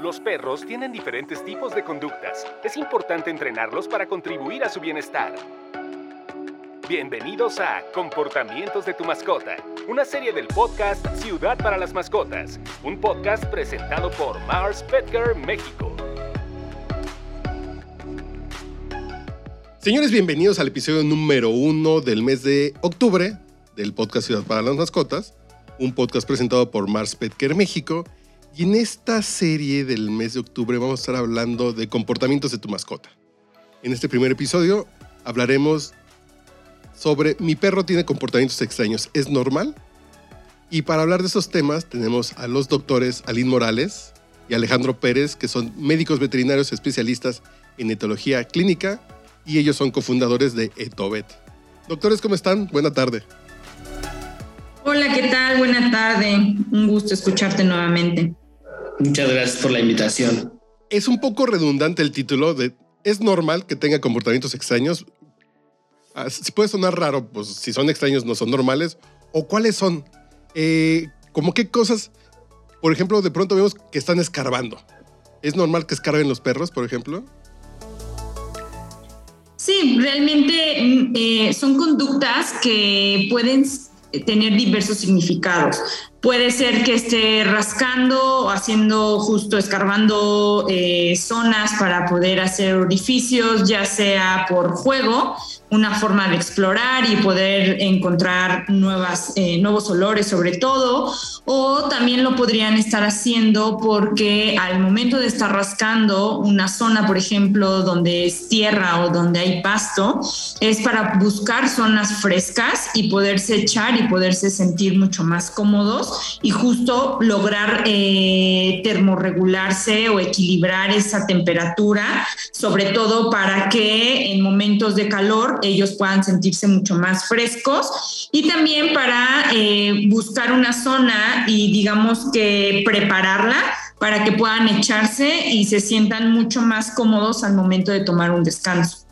Los perros tienen diferentes tipos de conductas. Es importante entrenarlos para contribuir a su bienestar. Bienvenidos a Comportamientos de tu mascota, una serie del podcast Ciudad para las Mascotas, un podcast presentado por Mars Petker México. Señores, bienvenidos al episodio número uno del mes de octubre del podcast Ciudad para las Mascotas, un podcast presentado por Mars Petker México. Y en esta serie del mes de octubre vamos a estar hablando de comportamientos de tu mascota. En este primer episodio hablaremos sobre mi perro tiene comportamientos extraños, ¿es normal? Y para hablar de esos temas tenemos a los doctores Aline Morales y Alejandro Pérez, que son médicos veterinarios especialistas en etología clínica y ellos son cofundadores de Etovet. Doctores, ¿cómo están? Buena tarde. Hola, ¿qué tal? Buena tarde. Un gusto escucharte nuevamente. Muchas gracias por la invitación. Es un poco redundante el título de ¿Es normal que tenga comportamientos extraños? Ah, si puede sonar raro, pues si son extraños no son normales. ¿O cuáles son? Eh, ¿Cómo qué cosas? Por ejemplo, de pronto vemos que están escarbando. ¿Es normal que escarben los perros, por ejemplo? Sí, realmente mm, eh, son conductas que pueden tener diversos significados. Puede ser que esté rascando haciendo justo escarbando eh, zonas para poder hacer orificios, ya sea por juego, una forma de explorar y poder encontrar nuevas, eh, nuevos olores sobre todo, o también lo podrían estar haciendo porque al momento de estar rascando una zona, por ejemplo, donde es tierra o donde hay pasto, es para buscar zonas frescas y poderse echar y poderse sentir mucho más cómodos y justo lograr eh, termorregularse o equilibrar esa temperatura, sobre todo para que en momentos de calor ellos puedan sentirse mucho más frescos y también para eh, buscar una zona y digamos que prepararla para que puedan echarse y se sientan mucho más cómodos al momento de tomar un descanso.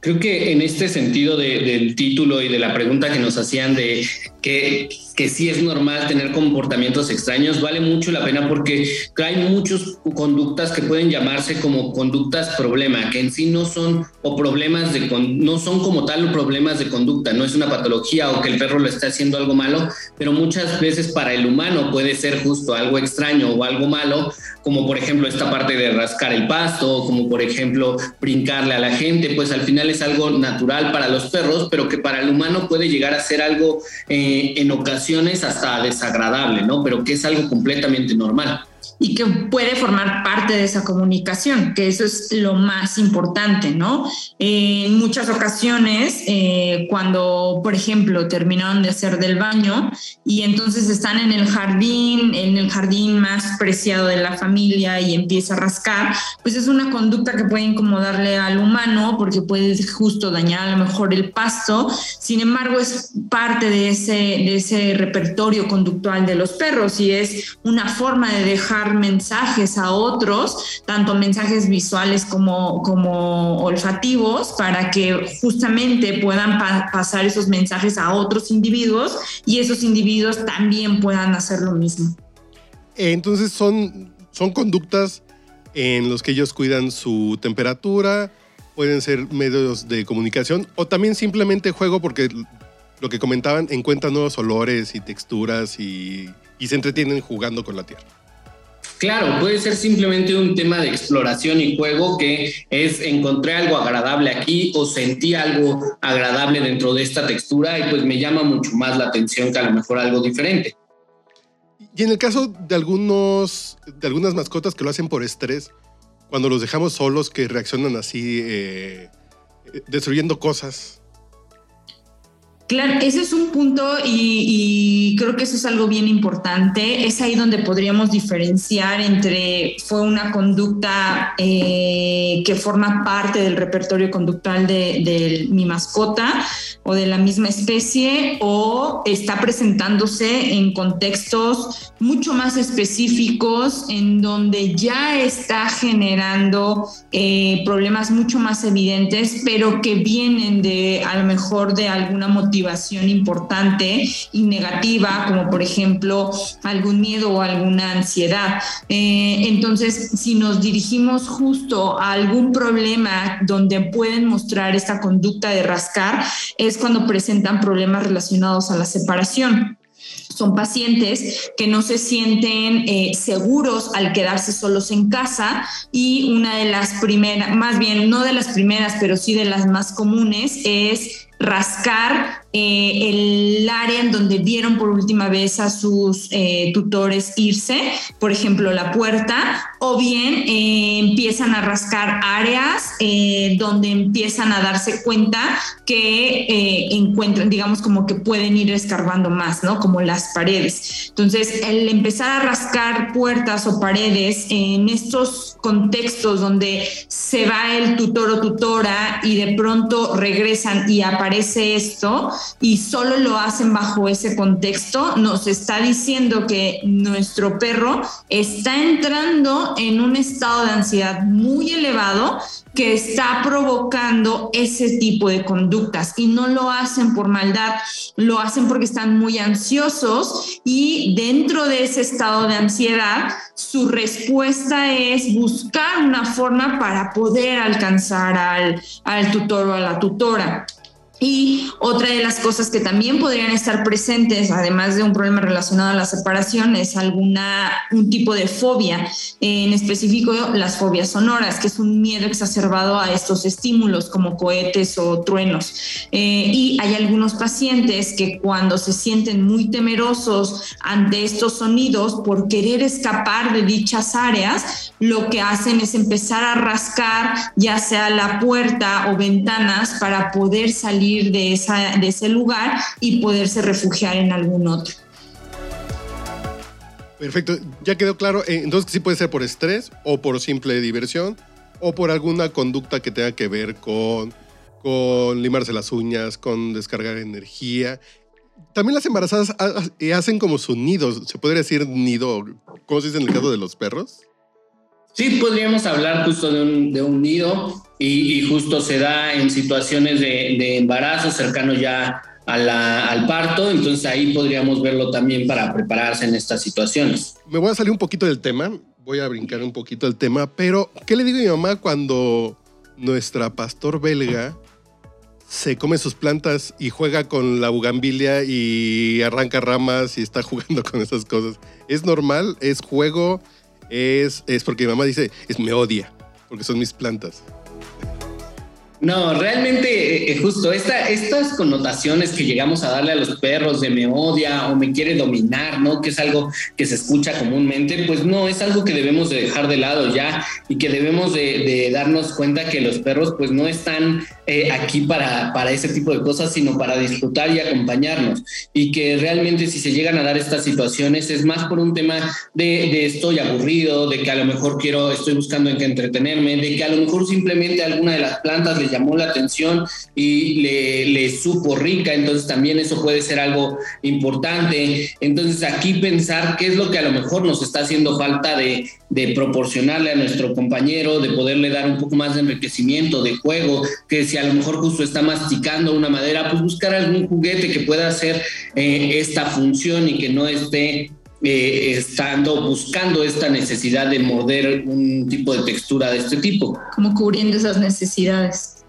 Creo que en este sentido del título y de la pregunta que nos hacían de que que sí es normal tener comportamientos extraños, vale mucho la pena porque hay muchas conductas que pueden llamarse como conductas problema, que en sí no son o problemas de no son como tal problemas de conducta, no es una patología o que el perro lo está haciendo algo malo, pero muchas veces para el humano puede ser justo algo extraño o algo malo, como por ejemplo esta parte de rascar el pasto, como por ejemplo brincarle a la gente, pues al final es algo natural para los perros, pero que para el humano puede llegar a ser algo eh, en hasta desagradable, ¿no? Pero que es algo completamente normal y que puede formar parte de esa comunicación, que eso es lo más importante, ¿no? en muchas ocasiones, eh, cuando, por ejemplo, terminaron de hacer del baño y entonces están en el jardín, en el jardín más preciado de la familia y empieza a rascar, pues es una conducta que puede incomodarle al humano porque puede justo dañar a lo mejor el pasto, sin embargo es parte de ese, de ese repertorio conductual de los perros y es una forma de dejar mensajes a otros, tanto mensajes visuales como, como olfativos, para que justamente puedan pasar esos mensajes a otros individuos y esos individuos también puedan hacer lo mismo. Entonces son, son conductas en los que ellos cuidan su temperatura, pueden ser medios de comunicación o también simplemente juego porque lo que comentaban encuentran nuevos olores y texturas y, y se entretienen jugando con la tierra. Claro, puede ser simplemente un tema de exploración y juego que es encontré algo agradable aquí o sentí algo agradable dentro de esta textura y pues me llama mucho más la atención que a lo mejor algo diferente. Y en el caso de algunos, de algunas mascotas que lo hacen por estrés, cuando los dejamos solos, que reaccionan así, eh, destruyendo cosas, Claro, ese es un punto y, creo que eso es algo bien importante. Es ahí donde podríamos diferenciar entre fue una conducta eh, que forma parte del repertorio conductual de, mi mascota o de la misma especie o está presentándose en contextos mucho más específicos en donde ya está generando eh, problemas mucho más evidentes, pero que vienen de a lo mejor de alguna motivación motivación importante y negativa, como por ejemplo algún miedo o alguna ansiedad. Eh, entonces, si nos dirigimos justo a algún problema donde pueden mostrar esta conducta de rascar, es cuando presentan problemas relacionados a la separación son pacientes que no se sienten eh, seguros al quedarse solos en casa y una de las primeras, más bien no de las primeras, pero sí de las más comunes es rascar eh, el área en donde vieron por última vez a sus eh, tutores irse, por ejemplo la puerta, o bien eh, empiezan a rascar áreas donde empiezan a darse cuenta que encuentran, digamos, como que pueden ir escarbando más, ¿no? Como las paredes. Entonces, el empezar a rascar puertas o paredes en estos contextos donde se va el tutor o tutora y de pronto regresan y aparece esto, y solo lo hacen bajo ese contexto, nos está diciendo que nuestro perro está entrando en un estado de ansiedad muy elevado que está provocando ese tipo de conductas y no lo hacen por maldad, lo hacen porque están muy ansiosos y dentro de ese estado de ansiedad su respuesta es buscar una forma para poder alcanzar al, al tutor o a la tutora. Y otra de las cosas que también podrían estar presentes, además de un problema relacionado a la separación, es alguna un tipo de fobia, en específico las fobias sonoras, que es un miedo exacerbado a estos estímulos como cohetes o truenos. Eh, y hay algunos pacientes que cuando se sienten muy temerosos ante estos sonidos, por querer escapar de dichas áreas, lo que hacen es empezar a rascar ya sea la puerta o ventanas para poder salir de, ese lugar y poderse refugiar en algún otro. Perfecto, ya quedó claro. Eh, entonces sí puede ser por estrés o por simple diversión o por alguna conducta que tenga que ver con, con limarse las uñas, con descargar energía. También las embarazadas hacen como su nido, se podría decir nido, ¿cómo se dice en el caso de los perros? Sí, podríamos hablar justo de un, nido y, justo se da en situaciones de, embarazo cercano ya al parto, entonces ahí podríamos verlo también para prepararse en estas situaciones. Me voy a salir un poquito del tema, voy a brincar un poquito del tema, pero ¿qué le digo a mi mamá cuando nuestra pastor belga se come sus plantas y juega con la bugambilia y arranca ramas y está jugando con esas cosas? ¿Es normal? ¿Es juego? ¿Es, es porque mi mamá dice, es me odia, porque son mis plantas? No, realmente, eh, justo esta, estas connotaciones que llegamos a darle a los perros de me odia o me quiere dominar, ¿no? Que es algo que se escucha comúnmente, pues no, es algo que debemos de dejar de lado ya y que debemos de, darnos cuenta que los perros pues no están eh, aquí para, para ese tipo de cosas, sino para disfrutar y acompañarnos. Y que realmente si se llegan a dar estas situaciones es más por un tema de, de estoy aburrido, de que a lo mejor quiero, estoy buscando en qué entretenerme, de que a lo mejor simplemente alguna de las plantas le llamó la atención y le, supo rica, entonces también eso puede ser algo importante. Entonces aquí pensar qué es lo que a lo mejor nos está haciendo falta de, proporcionarle a nuestro compañero, de poderle dar un poco más de enriquecimiento, de juego, que si a lo mejor justo está masticando una madera, pues buscar algún juguete que pueda hacer eh, esta función y que no esté eh, estando buscando esta necesidad de morder un tipo de textura de este tipo. Como cubriendo esas necesidades.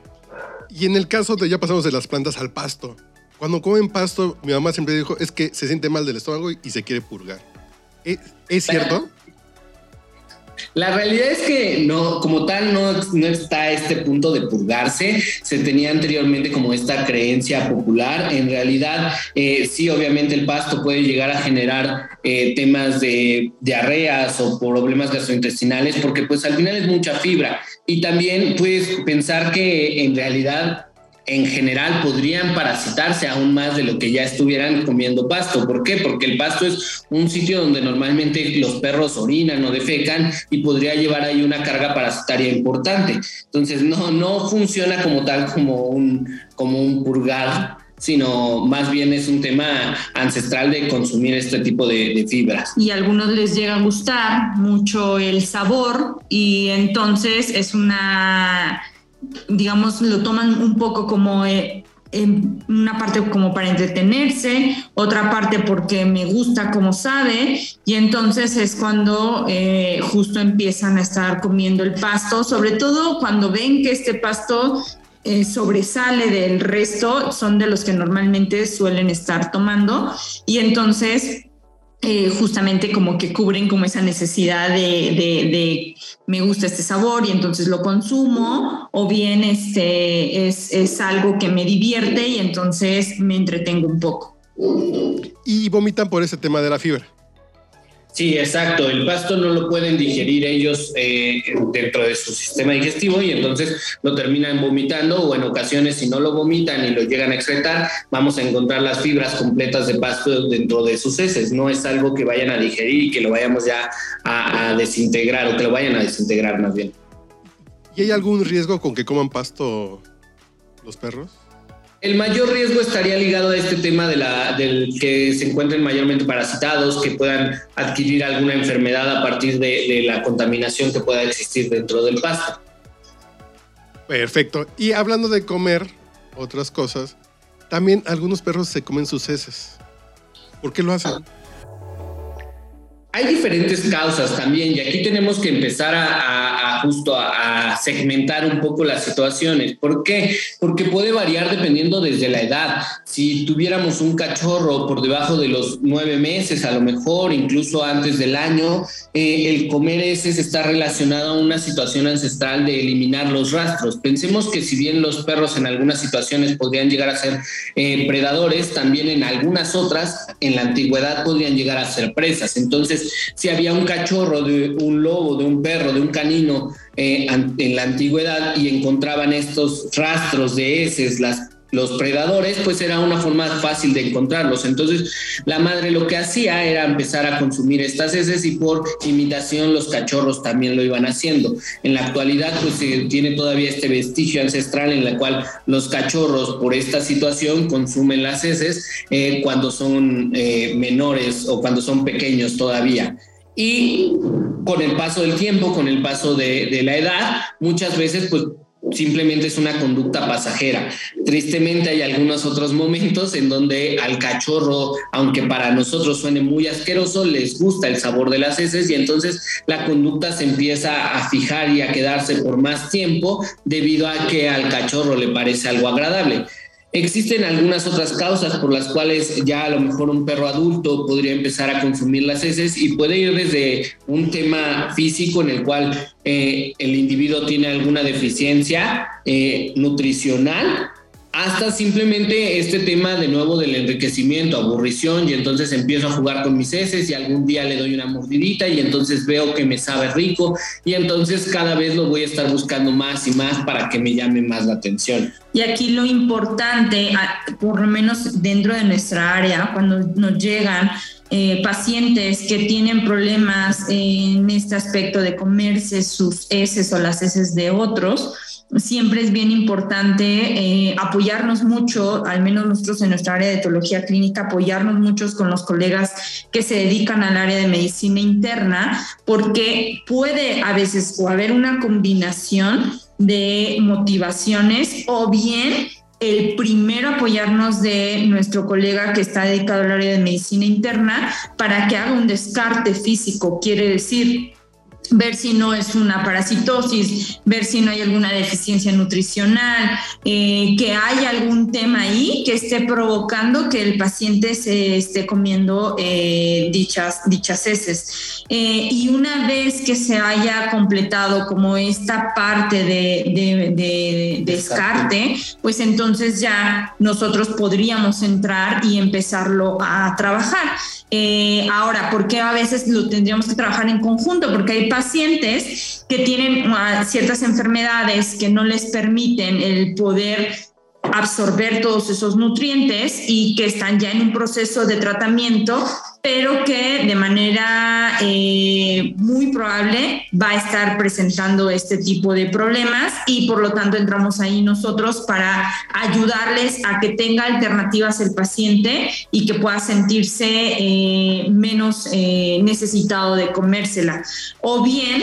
Y en el caso de ya pasamos de las plantas al pasto. Cuando comen pasto, mi mamá siempre dijo, es que se siente mal del estómago y se quiere purgar. ¿Es, cierto? La realidad es que no, como tal, no, no está este punto de purgarse. Se tenía anteriormente como esta creencia popular. En realidad, eh, sí, obviamente el pasto puede llegar a generar eh, temas de diarreas o problemas gastrointestinales, porque pues al final es mucha fibra. Y también puedes pensar que en realidad en general podrían parasitarse aún más de lo que ya estuvieran comiendo pasto. ¿Por qué? Porque el pasto es un sitio donde normalmente los perros orinan o defecan y podría llevar ahí una carga parasitaria importante. Entonces no, no funciona como tal como un, como un purgar sino más bien es un tema ancestral de consumir este tipo de, fibras. Y a algunos les llega a gustar mucho el sabor y entonces es una, digamos, lo toman un poco como... Eh, una parte como para entretenerse, otra parte porque me gusta como sabe, y entonces es cuando eh, justo empiezan a estar comiendo el pasto, sobre todo cuando ven que este pasto eh, sobresale del resto, son de los que normalmente suelen estar tomando, y entonces eh, justamente como que cubren como esa necesidad de, me gusta este sabor y entonces lo consumo, o bien este es, es algo que me divierte y entonces me entretengo un poco. Y vomitan por ese tema de la fibra. Sí, exacto. El pasto no lo pueden digerir ellos eh, dentro de su sistema digestivo y entonces lo terminan vomitando o en ocasiones si no lo vomitan y lo llegan a excretar, vamos a encontrar las fibras completas de pasto dentro de sus heces. No es algo que vayan a digerir y que lo vayamos ya a, a desintegrar o que lo vayan a desintegrar más bien. ¿Y hay algún riesgo con que coman pasto los perros? El mayor riesgo estaría ligado a este tema de la, del que se encuentren mayormente parasitados, que puedan adquirir alguna enfermedad a partir de, la contaminación que pueda existir dentro del pasto. Perfecto. Y hablando de comer otras cosas, también algunos perros se comen sus heces. ¿Por qué lo hacen? Hay diferentes causas también y aquí tenemos que empezar a, justo a, segmentar un poco las situaciones. ¿Por qué? Porque puede variar dependiendo desde la edad. Si tuviéramos un cachorro por debajo de los nueve meses, a lo mejor incluso antes del año, eh, el comer heces está relacionado a una situación ancestral de eliminar los rastros. Pensemos que si bien los perros en algunas situaciones podrían llegar a ser eh, predadores, también en algunas otras, en la antigüedad podrían llegar a ser presas. Entonces, si había un cachorro de un lobo, de un perro, de un canino eh, en la antigüedad y encontraban estos rastros de heces, las los predadores, pues era una forma fácil de encontrarlos. Entonces, la madre lo que hacía era empezar a consumir estas heces y por imitación los cachorros también lo iban haciendo. En la actualidad, pues tiene todavía este vestigio ancestral en la cual los cachorros, por esta situación, consumen las heces eh, cuando son eh, menores o cuando son pequeños todavía. Y con el paso del tiempo, con el paso de, la edad, muchas veces, pues simplemente es una conducta pasajera. Tristemente hay algunos otros momentos en donde al cachorro, aunque para nosotros suene muy asqueroso, les gusta el sabor de las heces y entonces la conducta se empieza a fijar y a quedarse por más tiempo debido a que al cachorro le parece algo agradable. Existen algunas otras causas por las cuales ya a lo mejor un perro adulto podría empezar a consumir las heces y puede ir desde un tema físico en el cual eh, el individuo tiene alguna deficiencia eh, nutricional hasta simplemente este tema de nuevo del enriquecimiento, aburrición, y entonces empiezo a jugar con mis heces y algún día le doy una mordidita y entonces veo que me sabe rico y entonces cada vez lo voy a estar buscando más y más para que me llame más la atención. Y aquí lo importante, por lo menos dentro de nuestra área, cuando nos llegan eh, pacientes que tienen problemas en este aspecto de comerse sus heces o las heces de otros, siempre es bien importante eh, apoyarnos mucho, al menos nosotros en nuestra área de etología clínica, apoyarnos muchos con los colegas que se dedican al área de medicina interna, porque puede a veces o haber una combinación de motivaciones o bien el primero apoyarnos de nuestro colega que está dedicado al área de medicina interna para que haga un descarte físico, quiere decir, ver si no es una parasitosis, ver si no hay alguna deficiencia nutricional, eh, que hay algún tema ahí que esté provocando que el paciente se esté comiendo eh, dichas, dichas heces. Eh, y una vez que se haya completado como esta parte de, de descarte, pues entonces ya nosotros podríamos entrar y empezarlo a trabajar. Ahora, ¿por qué a veces lo tendríamos que trabajar en conjunto? Porque hay pacientes que tienen ah, ciertas enfermedades que no les permiten el poder absorber todos esos nutrientes y que están ya en un proceso de tratamiento pero que de manera eh, muy probable va a estar presentando este tipo de problemas y por lo tanto entramos ahí nosotros para ayudarles a que tenga alternativas el paciente y que pueda sentirse eh, menos eh, necesitado de comérsela. O bien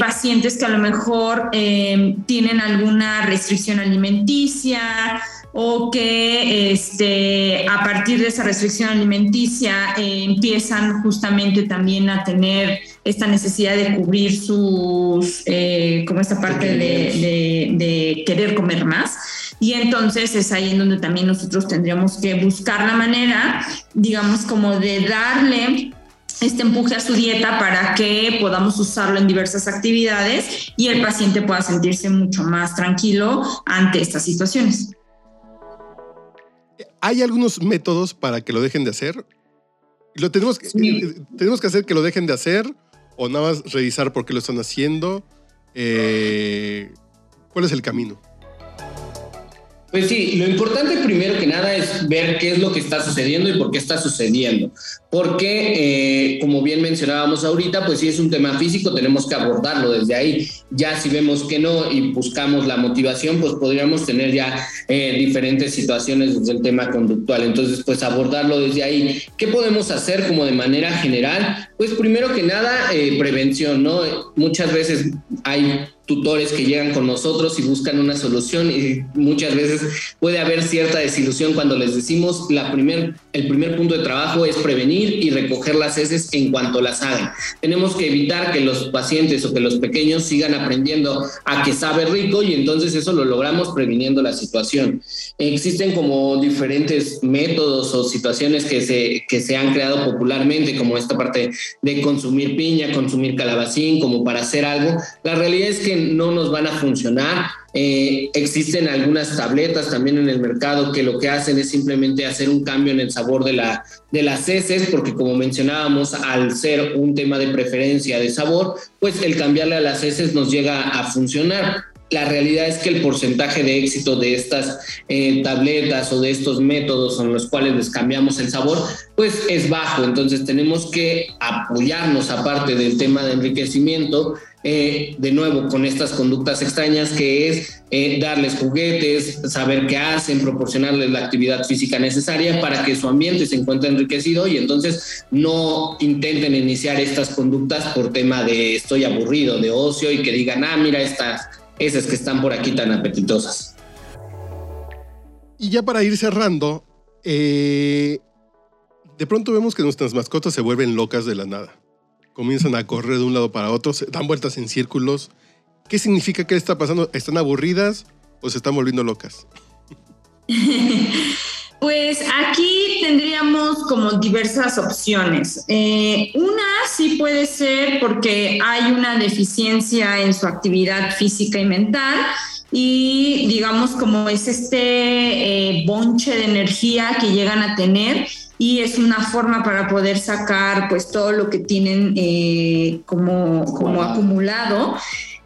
pacientes que a lo mejor tienen alguna restricción alimenticia, o que este, a partir de esa restricción alimenticia eh, empiezan justamente también a tener esta necesidad de cubrir sus, eh, como esta parte de, de, querer comer más. Y entonces es ahí en donde también nosotros tendríamos que buscar la manera, digamos, como de darle este empuje a su dieta para que podamos usarlo en diversas actividades y el paciente pueda sentirse mucho más tranquilo ante estas situaciones. ¿Hay algunos métodos para que lo dejen de hacer? ¿Lo tenemos, que, eh, tenemos que hacer que lo dejen de hacer o nada más revisar por qué lo están haciendo? Eh, ¿Cuál es el camino? Pues sí, lo importante primero que nada es ver qué es lo que está sucediendo y por qué está sucediendo. Porque, eh, como bien mencionábamos ahorita, pues si es un tema físico, tenemos que abordarlo desde ahí. Ya si vemos que no y buscamos la motivación, pues podríamos tener ya eh, diferentes situaciones desde el tema conductual. Entonces, pues abordarlo desde ahí. ¿Qué podemos hacer como de manera general? Pues primero que nada, eh, prevención, ¿no? Muchas veces hay tutores que llegan con nosotros y buscan una solución y muchas veces puede haber cierta desilusión cuando les decimos la primer, el primer punto de trabajo es prevenir y recoger las heces en cuanto las hagan. Tenemos que evitar que los pacientes o que los pequeños sigan aprendiendo a que sabe rico y entonces eso lo logramos previniendo la situación. Existen como diferentes métodos o situaciones que se, que se han creado popularmente como esta parte de consumir piña, consumir calabacín como para hacer algo. La realidad es que no nos van a funcionar. Eh, existen algunas tabletas también en el mercado que lo que hacen es simplemente hacer un cambio en el sabor de, la, de las heces, porque como mencionábamos, al ser un tema de preferencia de sabor, pues el cambiarle a las heces nos llega a funcionar. La realidad es que el porcentaje de éxito de estas eh, tabletas o de estos métodos en los cuales les cambiamos el sabor, pues es bajo. Entonces tenemos que apoyarnos aparte del tema de enriquecimiento eh, de nuevo con estas conductas extrañas que es eh, darles juguetes, saber qué hacen, proporcionarles la actividad física necesaria para que su ambiente se encuentre enriquecido y entonces no intenten iniciar estas conductas por tema de estoy aburrido, de ocio y que digan, ah, mira estas, esas que están por aquí tan apetitosas. Y ya para ir cerrando, eh, de pronto vemos que nuestras mascotas se vuelven locas de la nada comienzan a correr de un lado para otro, se dan vueltas en círculos. ¿Qué significa que está pasando? ¿Están aburridas o se están volviendo locas? Pues aquí tendríamos como diversas opciones. Eh, una sí puede ser porque hay una deficiencia en su actividad física y mental y digamos como es este eh, bonche de energía que llegan a tener y es una forma para poder sacar pues todo lo que tienen eh, como, como acumulado.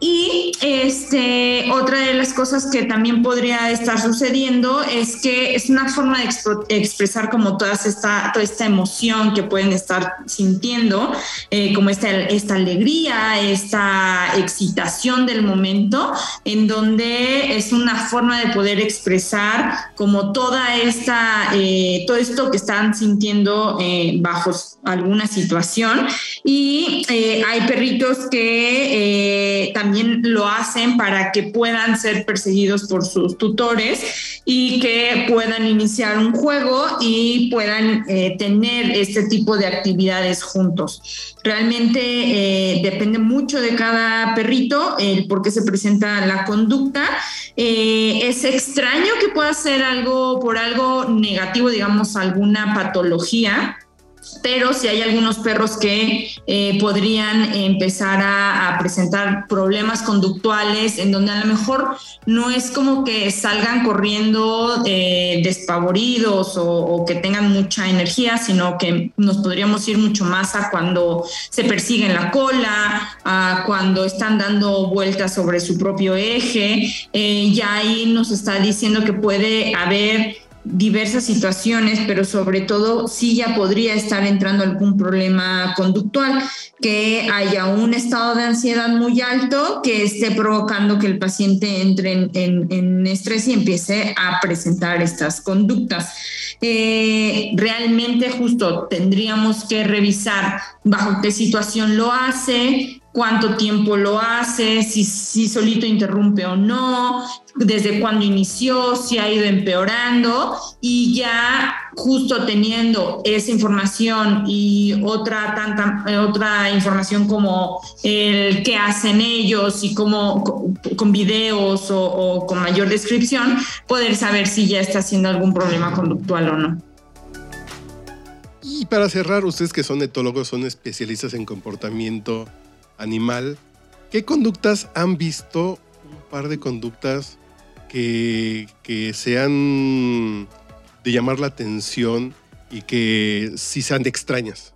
Y este, otra de las cosas que también podría estar sucediendo es que es una forma de expresar como toda esta, toda esta emoción que pueden estar sintiendo, eh, como esta, esta alegría, esta excitación del momento, en donde es una forma de poder expresar como toda esta, eh, todo esto que están sintiendo eh, bajo alguna situación. Y hay perritos que también también lo hacen para que puedan ser perseguidos por sus tutores y que puedan iniciar un juego y puedan eh, tener este tipo de actividades juntos. Realmente eh, depende mucho de cada perrito el por qué se presenta la conducta. Eh, es extraño que pueda ser algo por algo negativo, digamos, alguna patología pero si hay algunos perros que eh, podrían empezar a, presentar problemas conductuales en donde a lo mejor no es como que salgan corriendo eh, despavoridos o, que tengan mucha energía, sino que nos podríamos ir mucho más a cuando se persiguen la cola, a cuando están dando vueltas sobre su propio eje. Eh, ya ahí nos está diciendo que puede haber diversas situaciones, pero sobre todo si ya podría estar entrando algún problema conductual, que haya un estado de ansiedad muy alto que esté provocando que el paciente entre en, estrés y empiece a presentar estas conductas. Eh, realmente justo tendríamos que revisar bajo qué situación lo hace, cuánto tiempo lo hace, si, si solito interrumpe o no, desde cuándo inició, si ha ido empeorando y ya justo teniendo esa información y otra tanta otra información como el qué hacen ellos y cómo con, videos o con mayor descripción poder saber si ya está haciendo algún problema conductual o no. Y para cerrar, ustedes que son etólogos, son especialistas en comportamiento animal, ¿qué conductas han visto? Un par de conductas que, que sean de llamar la atención y que sí sean extrañas.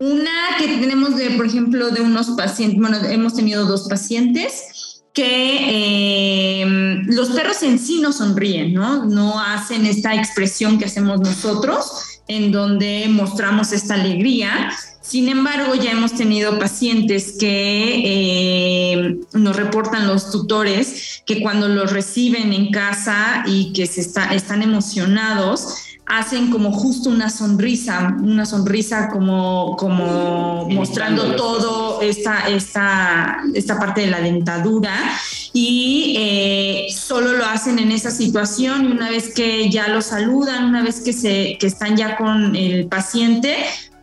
Una que tenemos de, por ejemplo, de unos pacientes, bueno, hemos tenido dos pacientes que em, los perros en sí no sonríen, ¿no? No hacen esta expresión que hacemos nosotros, en donde mostramos esta alegría, sin embargo, ya hemos tenido pacientes que eh, nos reportan los tutores que cuando los reciben en casa y que se están emocionados, hacen como justo una sonrisa, una sonrisa como, como mostrando todo esta, esta, esta parte de la dentadura y eh, solo lo hacen en esa situación y una vez que ya lo saludan, una vez que, se, que están ya con el paciente,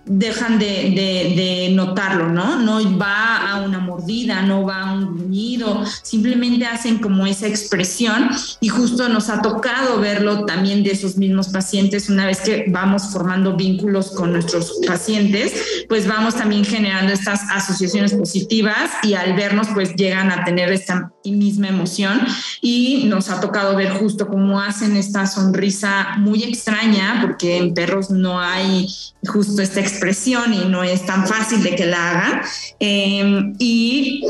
dejan de, notarlo, ¿no? No va a una mordida, no va a un gruñido, simplemente hacen como esa expresión y justo nos ha tocado verlo también de esos mismos pacientes una vez que vamos formando vínculos con nuestros pacientes, pues vamos también generando estas asociaciones positivas y al vernos pues llegan a tener esta misma emoción y nos ha tocado ver justo cómo hacen esta sonrisa muy extraña porque en perros no hay justo esta expresión expresión y no es tan fácil de que la hagan. Em, y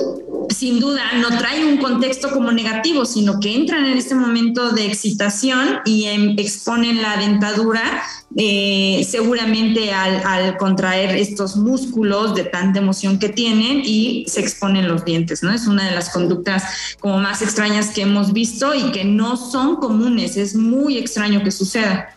sin duda no trae un contexto como negativo, sino que entran en este momento de excitación y em, exponen la dentadura eh, seguramente al, al, contraer estos músculos de tanta emoción que tienen y se exponen los dientes, ¿no? Es una de las conductas como más extrañas que hemos visto y que no son comunes, es muy extraño que suceda.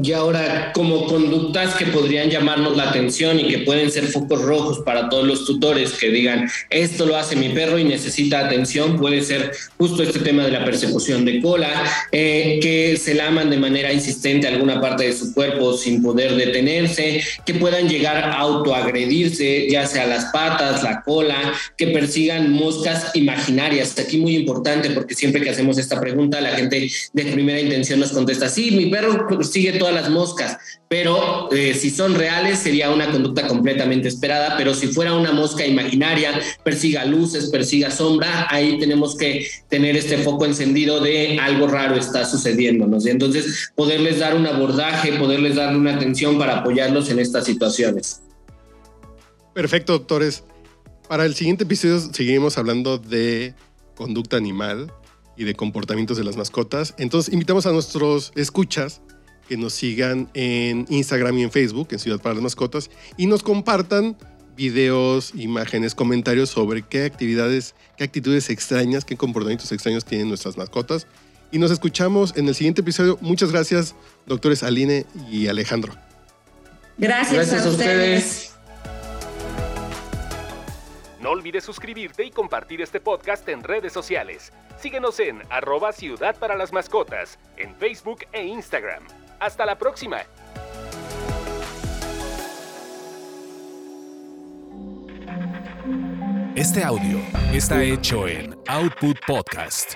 Y ahora, como conductas que podrían llamarnos la atención y que pueden ser focos rojos para todos los tutores que digan, esto lo hace mi perro y necesita atención, puede ser justo este tema de la persecución de cola, eh, que se laman de manera insistente alguna parte de su cuerpo sin poder detenerse, que puedan llegar a autoagredirse, ya sea las patas, la cola, que persigan moscas imaginarias. Aquí muy importante porque siempre que hacemos esta pregunta, la gente de primera intención nos contesta, sí, mi perro sigue todas las moscas, pero eh, si son reales sería una conducta completamente esperada, pero si fuera una mosca imaginaria, persiga luces, persiga sombra, ahí tenemos que tener este foco encendido de algo raro está sucediéndonos. Entonces poderles dar un abordaje, poderles dar una atención para apoyarlos en estas situaciones. Perfecto, doctores. Para el siguiente episodio seguiremos hablando de conducta animal y de comportamientos de las mascotas. Entonces invitamos a nuestros escuchas que nos sigan en Instagram y en Facebook, en Ciudad para las Mascotas, y nos compartan videos, imágenes, comentarios sobre qué actividades, qué actitudes extrañas, qué comportamientos extraños tienen nuestras mascotas. Y nos escuchamos en el siguiente episodio. Muchas gracias, doctores Aline y Alejandro. Gracias, a, ustedes. No olvides suscribirte y compartir este podcast en redes sociales. Síguenos en arroba Ciudad para las Mascotas, en Facebook e Instagram. Hasta la próxima. Este audio está hecho en Output Podcast.